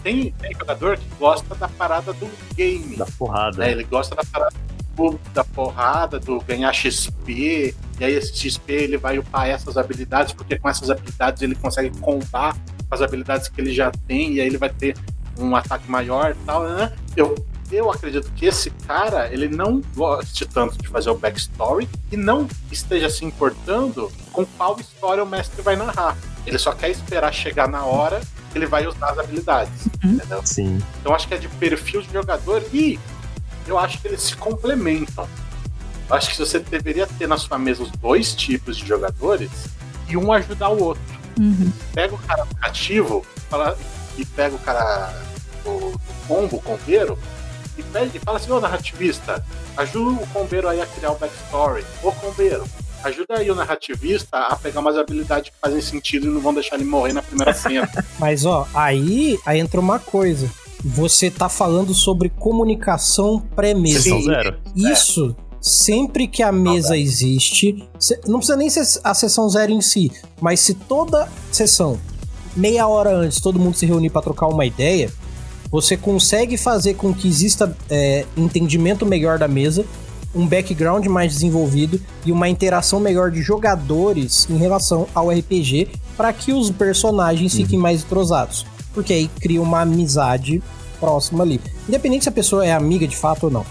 Tem, jogador que gosta da parada do game. Da porrada. né? Ele gosta da parada do- da porrada, do ganhar XP, e aí esse XP ele vai upar essas habilidades, porque com essas habilidades ele consegue combar com as habilidades que ele já tem, e aí ele vai ter um ataque maior e tal, né? Eu, eu acredito que esse cara, ele não goste tanto de fazer o backstory e não esteja se importando com qual história o mestre vai narrar. Ele só quer esperar chegar na hora que ele vai usar as habilidades, entendeu? Sim. Então acho que é de perfil de jogador e eu acho que eles se complementam. Eu acho que você deveria ter na sua mesa os dois tipos de jogadores e um ajudar o outro. Uhum. Pega o cara cativo fala, e pega o cara do, do combo, o combeiro, e, pede, e fala assim, ô narrativista, ajuda o combeiro aí a criar o backstory. Ô combeiro, ajuda aí o narrativista a pegar umas habilidades que fazem sentido e não vão deixar ele morrer na primeira [laughs] cena. Mas ó, aí, aí entra uma coisa. Você tá falando sobre comunicação pré-mesa. Sessão Sim. zero. Isso, sempre que a mesa existe, se- não precisa nem ser a sessão zero em si, mas se toda sessão, meia hora antes, todo mundo se reunir para trocar uma ideia, você consegue fazer com que exista é, entendimento melhor da mesa, um background mais desenvolvido e uma interação melhor de jogadores em relação ao RPG para que os personagens uhum. fiquem mais entrosados. Porque aí cria uma amizade próxima ali. Independente se a pessoa é amiga de fato ou não.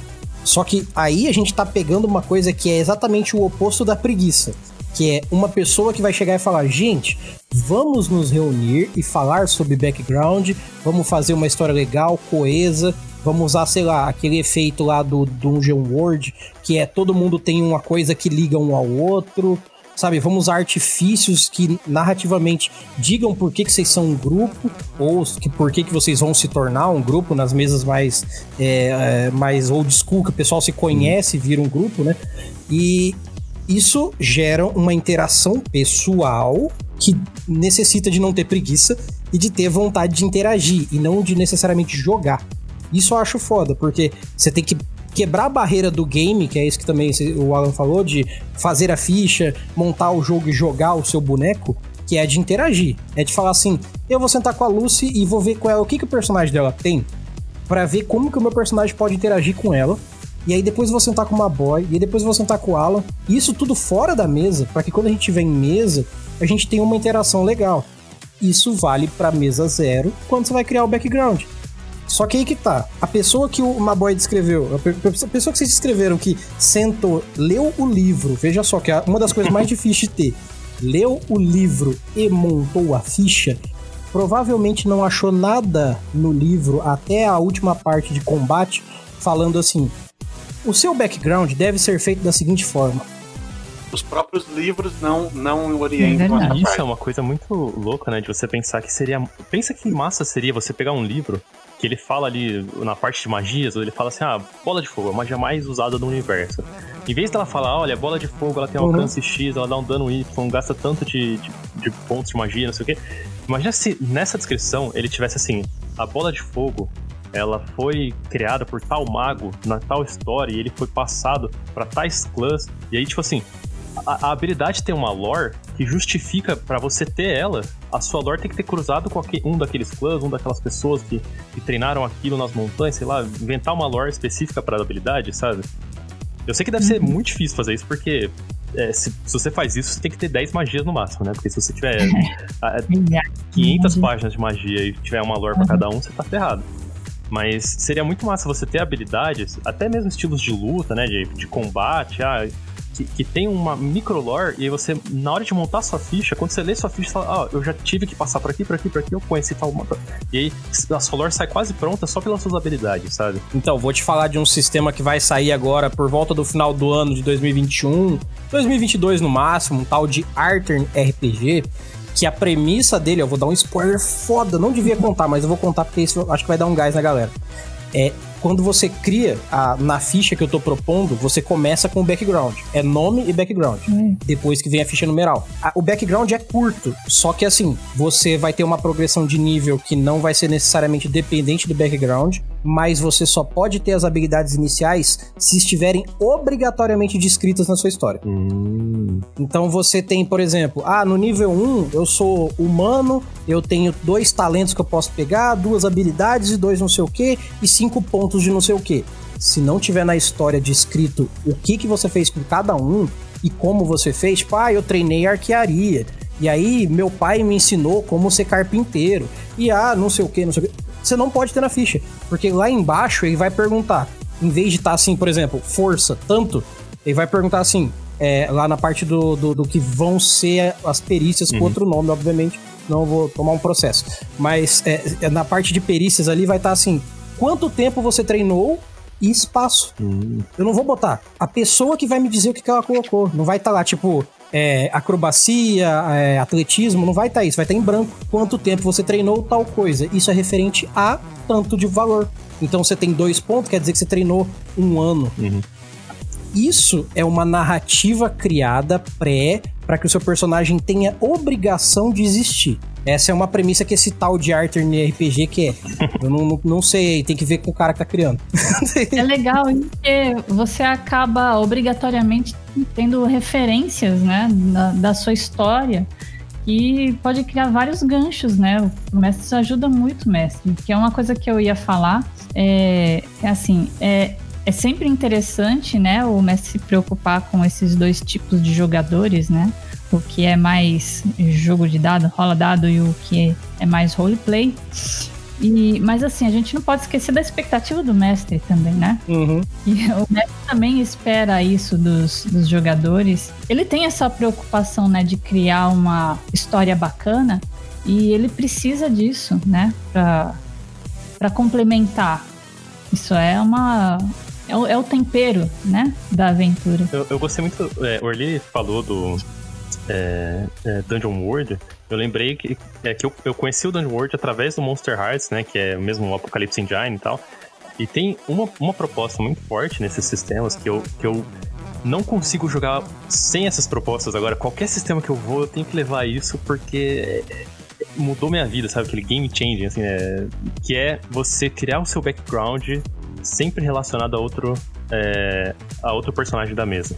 Só que aí a gente tá pegando uma coisa que é exatamente o oposto da preguiça. Que é uma pessoa que vai chegar e falar: gente, vamos nos reunir e falar sobre background, vamos fazer uma história legal, coesa, vamos usar, sei lá, aquele efeito lá do Dungeon World, que é todo mundo tem uma coisa que liga um ao outro, sabe? Vamos usar artifícios que narrativamente digam por que, que vocês são um grupo ou que, por que, que vocês vão se tornar um grupo nas mesas mais, é, é, mais old school, que o pessoal se conhece e vira um grupo, né? E isso gera uma interação pessoal que necessita de não ter preguiça e de ter vontade de interagir e não de necessariamente jogar. Isso eu acho foda, porque você tem que quebrar a barreira do game, que é isso que também o Alan falou, de fazer a ficha, montar o jogo e jogar o seu boneco, que é de interagir. É de falar assim: eu vou sentar com a Lucy e vou ver com ela o que, que o personagem dela tem, para ver como que o meu personagem pode interagir com ela. E aí depois vou sentar com uma boy, e depois eu vou sentar com o Alan. Isso tudo fora da mesa, para que quando a gente tiver em mesa, a gente tenha uma interação legal. Isso vale para mesa zero quando você vai criar o background. Só que aí que tá. A pessoa que o Maboy descreveu, a pessoa que vocês descreveram que sentou, leu o livro, veja só que é uma das coisas mais [laughs] difíceis de ter. Leu o livro e montou a ficha, provavelmente não achou nada no livro até a última parte de combate falando assim: o seu background deve ser feito da seguinte forma. Os próprios livros não, não orientam é Isso é uma coisa muito louca, né? De você pensar que seria. Pensa que massa seria você pegar um livro que ele fala ali na parte de magias, ele fala assim: ah, bola de fogo, a magia mais usada no universo. Em vez dela falar, olha, bola de fogo, ela tem um uhum. alcance X, ela dá um dano Y, gasta tanto de, de, de pontos de magia, não sei o quê. Imagina se nessa descrição ele tivesse assim: a bola de fogo ela foi criada por tal mago na tal história e ele foi passado para tais clãs. E aí, tipo assim, a, a habilidade tem uma lore que justifica para você ter ela, a sua lore tem que ter cruzado com um daqueles clãs, um daquelas pessoas que, que treinaram aquilo nas montanhas, sei lá, inventar uma lore específica para a habilidade, sabe? Eu sei que deve uhum. ser muito difícil fazer isso, porque é, se, se, você faz isso, você tem que ter 10 magias no máximo, né? Porque se você tiver [laughs] a, 500 páginas de magia e tiver uma lore para cada um, você tá ferrado. Mas seria muito massa você ter habilidades, até mesmo estilos de luta, né? De, de combate. Ah, que, que tem uma micro lore, e você, na hora de montar sua ficha, quando você lê sua ficha, você fala, ah, eu já tive que passar por aqui, por aqui, por aqui, eu conheci tal. E aí a sua lore sai quase pronta só pelas suas habilidades, sabe? Então, vou te falar de um sistema que vai sair agora por volta do final do ano de 2021, 2022 no máximo, um tal de Artern RPG que a premissa dele, eu vou dar um spoiler foda, não devia contar, mas eu vou contar porque isso acho que vai dar um gás na galera. É, quando você cria a, na ficha que eu tô propondo, você começa com o background. É nome e background. Hum. Depois que vem a ficha numeral. A, o background é curto, só que assim, você vai ter uma progressão de nível que não vai ser necessariamente dependente do background, mas você só pode ter as habilidades iniciais se estiverem obrigatoriamente descritas na sua história. Hum. Então você tem, por exemplo, ah, no nível 1 eu sou humano, eu tenho dois talentos que eu posso pegar, duas habilidades e dois não sei o que, e cinco pontos pontos de não sei o que. Se não tiver na história descrito o que, que você fez com cada um e como você fez, tipo, ah, eu treinei arquearia. E aí, meu pai me ensinou como ser carpinteiro. E ah, não sei o que, não sei o que. Você não pode ter na ficha. Porque lá embaixo ele vai perguntar, em vez de estar tá assim, por exemplo, força, tanto, ele vai perguntar assim, é, lá na parte do, do, do, que vão ser as perícias uhum. com outro nome, obviamente. Não vou tomar um processo. Mas é, na parte de perícias ali vai estar tá assim: quanto tempo você treinou e espaço. Hum. Eu não vou botar a pessoa que vai me dizer o que, que ela colocou. Não vai estar tá lá, tipo, é, acrobacia, é, atletismo, não vai estar tá isso, vai estar tá em branco. Quanto tempo você treinou tal coisa. Isso é referente a tanto de valor. Então você tem dois pontos, quer dizer que você treinou um ano. Uhum. Isso é uma narrativa criada pré para que o seu personagem tenha obrigação de existir. Essa é uma premissa que esse tal de Arthur no RPG que é. Eu não, não, não, sei, tem que ver com o cara que tá criando. É legal porque você acaba obrigatoriamente tendo referências, né, da, da sua história e pode criar vários ganchos, né? O mestre ajuda muito, mestre. Que é uma coisa que eu ia falar, é, é assim, é, é sempre interessante, né, o mestre se preocupar com esses dois tipos de jogadores, né? O que é mais jogo de dado, rola dado e o que é mais roleplay. E, mas assim, a gente não pode esquecer da expectativa do mestre também, né? Uhum. E o mestre também espera isso dos, dos jogadores. Ele tem essa preocupação, né, de criar uma história bacana e ele precisa disso, né, pra complementar. Isso é uma. É o, é o tempero, né, da aventura. Eu, eu gostei muito. É, o Orly falou do é, é, Dungeon World. Eu lembrei que, é, que eu, eu conheci o Dungeon World através do Monster Hearts, né, que é o mesmo Apocalypse Engine e tal. E tem uma, uma proposta muito forte nesses sistemas que eu, que eu não consigo jogar sem essas propostas agora. Qualquer sistema que eu vou, eu tenho que levar isso porque mudou minha vida, sabe? Aquele game changing, assim, é, que é você criar o seu background sempre relacionado a outro, é, a outro personagem da mesa.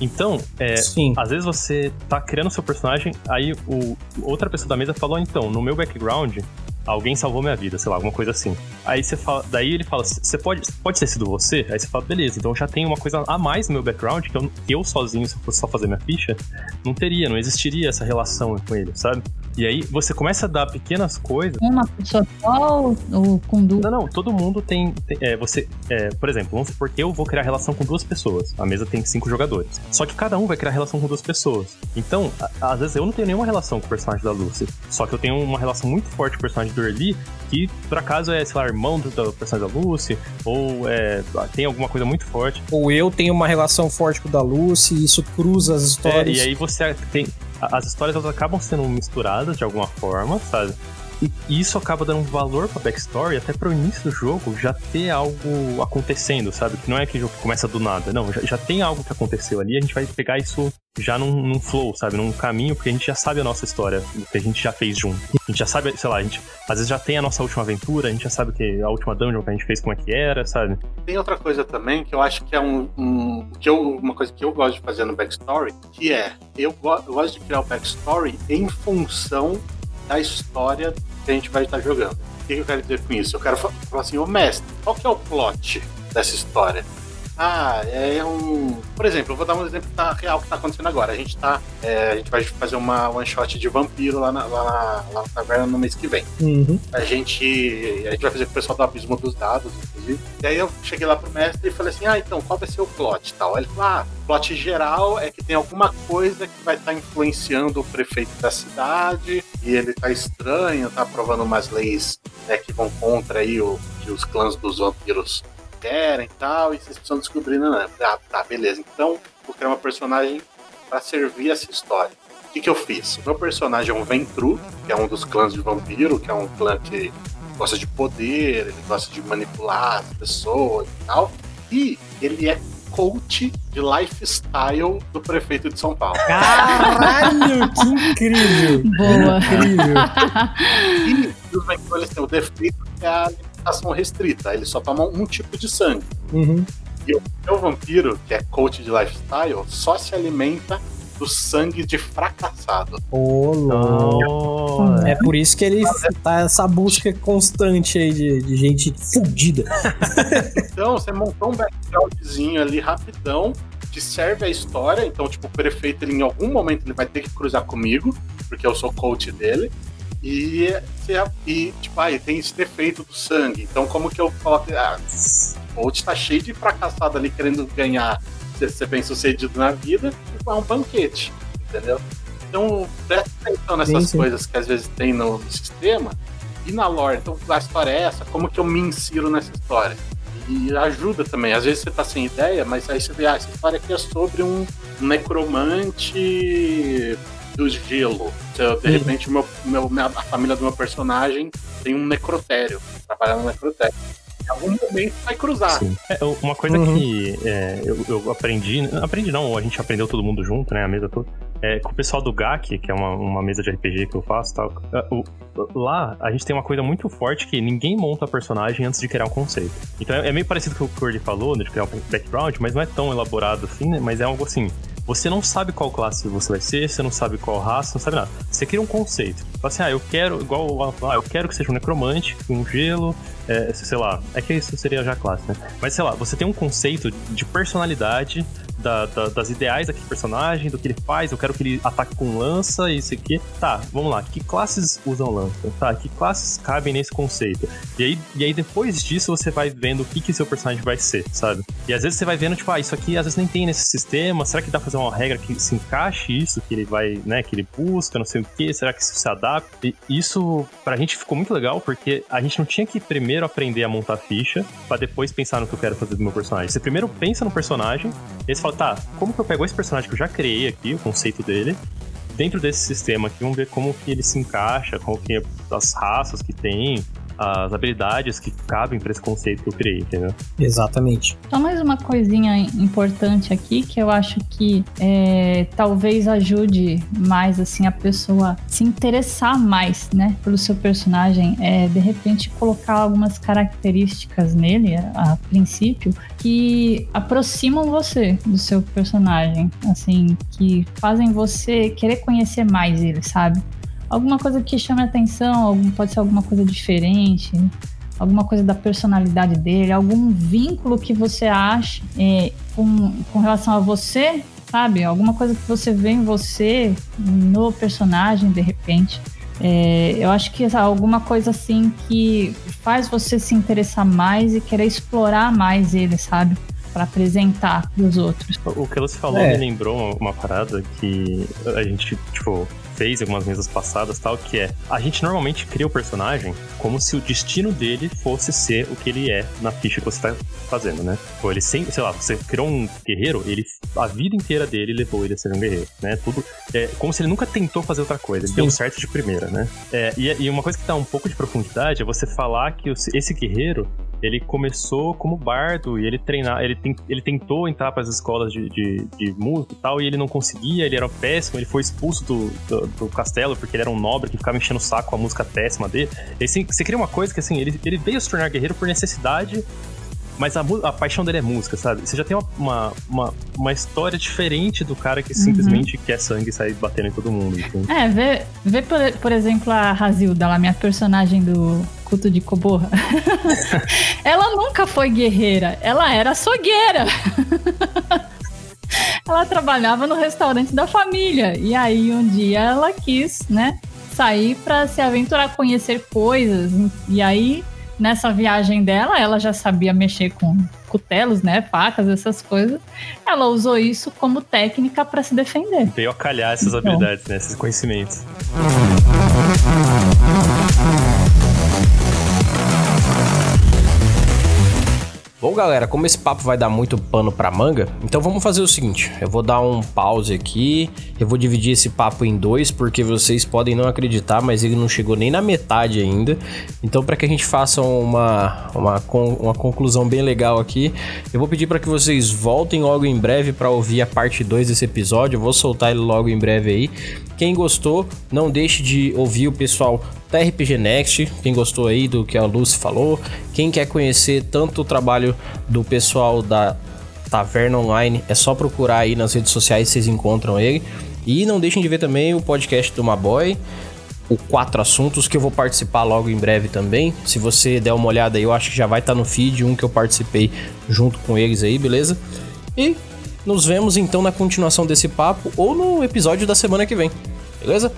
Então, é, às vezes você tá criando seu personagem, aí o, outra pessoa da mesa falou, então, no meu background, alguém salvou minha vida, sei lá, alguma coisa assim. Aí você fala, daí ele fala, você pode, pode ter sido você? Aí você fala, beleza, então já tenho uma coisa a mais no meu background que eu, que eu sozinho, se eu fosse só fazer minha ficha, não teria, não existiria essa relação com ele, sabe? E aí você começa a dar pequenas coisas. Uma pessoa só ou, com duas? Não, não, todo mundo tem. tem- é, você, é, por exemplo, vamos supor que eu vou criar relação com duas pessoas. A mesa tem cinco jogadores. Só que cada um vai criar relação com duas pessoas. Então, a- às vezes eu não tenho nenhuma relação com o personagem da Lucy. Só que eu tenho uma relação muito forte com o personagem do Early, que por acaso é, sei lá, irmão do, do personagem da Lucy, ou é, tem alguma coisa muito forte. Ou eu tenho uma relação forte com o da Lucy e isso cruza as É, histórias. e aí você tem. As histórias elas acabam sendo misturadas de alguma forma, sabe? E isso acaba dando valor pra backstory, até pro início do jogo já ter algo acontecendo, sabe? Que não é que o jogo começa do nada, não, já, já tem algo que aconteceu ali, a gente vai pegar isso já num, num flow, sabe? Num caminho, porque a gente já sabe a nossa história, que a gente já fez junto. A gente já sabe, sei lá, a gente às vezes já tem a nossa última aventura, a gente já sabe que a última dungeon que a gente fez como é que era, sabe? Tem outra coisa também que eu acho que é um, um- que eu, uma coisa que eu gosto de fazer no backstory, que é eu, go- eu gosto de criar o backstory em função da história que a gente vai estar jogando. O que eu quero dizer com isso? Eu quero fa- falar assim, ô mestre, qual que é o plot dessa história? Ah, é um. Por exemplo, eu vou dar um exemplo tá real que tá acontecendo agora. A gente tá. é, a gente vai fazer uma one shot de vampiro lá na, lá na, lá na taverna no mês que vem. Uhum. A gente, a gente vai fazer com o pessoal do Abismo dos Dados, inclusive. E aí eu cheguei lá pro mestre e falei assim: ah, então, qual vai ser o plot e tal? Aí ele falou: ah, o plot geral é que tem alguma coisa que vai estar influenciando o prefeito da cidade e ele tá estranho, tá aprovando umas leis né, que vão contra aí o que os clãs dos vampiros querem e tal, e vocês precisam descobrir, não, não. Ah, tá, beleza. Então, vou criar uma personagem para servir essa história. O que, que eu fiz? O meu personagem é um Ventru, que é um dos clãs de vampiro, que é um clã que gosta de poder, ele gosta de manipular as pessoas e tal. E ele é coach de lifestyle do prefeito de São Paulo. Caralho, que incrível! Boa. Incrível. [laughs] E os Ventru eles têm o defeito que é a alimentação restrita, eles só tomam um tipo de sangue. Uhum. E o meu vampiro, que é coach de lifestyle, só se alimenta do sangue de fracassado. Ô, louco. Oh, É por isso que ele tá essa busca constante aí de, de gente fudida. [laughs] Então, você montou um backgroundzinho ali rapidão, que serve a história. Então, tipo, o prefeito, ele, em algum momento, ele vai ter que cruzar comigo, porque eu sou coach dele. E, e tipo, ah, ele tem esse defeito do sangue. Então, como que eu coloco. Ah, o coach tá cheio de fracassado ali querendo ganhar, ser, ser bem sucedido na vida, tipo, é um banquete, entendeu? Então, presta atenção nessas Sim, sim. coisas que às vezes tem no, no sistema e na lore. Então, a história é essa, como que eu me insiro nessa história? E ajuda também. Às vezes você tá sem ideia, mas aí você vê, ah, essa história aqui é sobre um necromante do gelo. Então, de Uhum. repente, meu, meu- minha- a família do meu personagem tem um necrotério, trabalha no necrotério. Em algum momento vai cruzar. Sim. É, uma coisa Uhum. que é, eu, eu aprendi, aprendi não, a gente aprendeu todo mundo junto, né, a mesa toda, é, com o pessoal do GAC, que é uma, uma mesa de RPG que eu faço e tal, é, o- lá a gente tem uma coisa muito forte que ninguém monta personagem antes de criar um conceito. Então é, é meio parecido com o que o Curly falou, né, de criar um background, mas não é tão elaborado assim, né, mas é algo assim, você não sabe qual classe você vai ser, você não sabe qual raça, não sabe nada. Você cria um conceito. Fala assim, ah, eu quero, igual, ah, eu quero que seja um necromante, um gelo, é, sei lá, é que isso seria já classe, né? Mas sei lá, você tem um conceito de personalidade da, da, das ideais daquele personagem, do que ele faz, eu quero que ele ataque com lança e isso aqui. Tá, vamos lá, que classes usam lança? Tá, que classes cabem nesse conceito? E aí, e aí depois disso você vai vendo o que, que seu personagem vai ser, sabe? E às vezes você vai vendo, tipo, ah, isso aqui às vezes nem tem nesse sistema, será que dá pra fazer uma regra que se encaixe isso, que ele vai, né, que ele busca, não sei o que, será que isso se adapta? E isso pra gente ficou muito legal, porque a gente não tinha que primeiro aprender a montar ficha, pra depois pensar no que eu quero fazer do meu personagem. Você primeiro pensa no personagem, e você fala, tá, como que eu pego esse personagem que eu já criei aqui, o conceito dele, dentro desse sistema aqui, vamos ver como que ele se encaixa, como que as raças que tem, as habilidades que cabem para esse conceito que eu criei, entendeu? Exatamente. Só mais uma coisinha importante aqui que eu acho que é, talvez ajude mais assim a pessoa se interessar mais, né, pelo seu personagem, é de repente colocar algumas características nele a, a princípio que aproximam você do seu personagem, assim, que fazem você querer conhecer mais ele, sabe? Alguma coisa que chame a atenção, pode ser alguma coisa diferente, alguma coisa da personalidade dele, algum vínculo que você acha é, com, com relação a você, sabe? Alguma coisa que você vê em você, no personagem, de repente. É, eu acho que alguma coisa assim que faz você se interessar mais e querer explorar mais ele, sabe? para apresentar pros outros. O que você falou é. me lembrou uma, uma, parada que a gente, tipo, fez algumas mesas passadas tal, que é a gente normalmente cria o personagem como se o destino dele fosse ser o que ele é na ficha que você tá fazendo, né? Ou ele sempre, sei lá, você criou um guerreiro, ele a vida inteira dele levou ele a ser um guerreiro, né? Tudo é como se ele nunca tentou fazer outra coisa, ele Sim. deu certo de primeira, né? É, e, e, uma coisa que dá um pouco de profundidade é você falar que esse guerreiro ele começou como bardo e ele treinar, ele, tem, ele tentou entrar para as escolas de, de, de, música e tal, e ele não conseguia, ele era péssimo, ele foi expulso do, do, do, castelo porque ele era um nobre que ficava enchendo o saco com a música péssima dele. E, assim, você cria uma coisa que assim, ele, ele veio se tornar guerreiro por necessidade mas a, a, paixão dele é música, sabe? Você já tem uma, uma, uma, uma história diferente do cara que uhum. simplesmente quer sangue e sai batendo em todo mundo. Então. É, vê, vê por, por exemplo, a Razilda, lá, minha personagem do culto de Koborra. [laughs] ela nunca foi guerreira, ela era açougueira. [laughs] ela trabalhava no restaurante da família. E aí, um dia, ela quis, né, sair para se aventurar, conhecer coisas. E aí nessa viagem dela, ela já sabia mexer com cutelos, né, facas, essas coisas. Ela usou isso como técnica para se defender. Veio a calhar essas então. habilidades, né, esses conhecimentos. Bom, galera, como esse papo vai dar muito pano pra manga, então vamos fazer o seguinte: eu vou dar um pause aqui, eu vou dividir esse papo em dois, porque vocês podem não acreditar, mas ele não chegou nem na metade ainda. Então, para que a gente faça uma, uma, uma conclusão bem legal aqui, eu vou pedir para que vocês voltem logo em breve para ouvir a parte 2 desse episódio. Eu vou soltar ele logo em breve aí. Quem gostou, não deixe de ouvir o pessoal da RPG Next, quem gostou aí do que a Lucy falou, quem quer conhecer tanto o trabalho do pessoal da Taverna Online, é só procurar aí nas redes sociais, vocês encontram ele. E não deixem de ver também o podcast do Maboy, o Quatro Assuntos, que eu vou participar logo em breve também. Se você der uma olhada aí, eu acho que já vai estar tá no feed, um que eu participei junto com eles aí, beleza? E nos vemos então na continuação desse papo ou no episódio da semana que vem, beleza?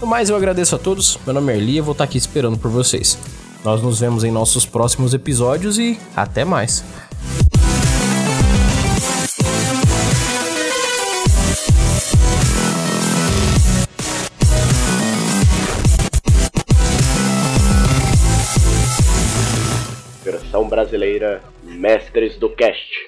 No mais, eu agradeço a todos. Meu nome é Erli e vou estar aqui esperando por vocês. Nós nos vemos em nossos próximos episódios e até mais. Versão brasileira Mestres do Cast.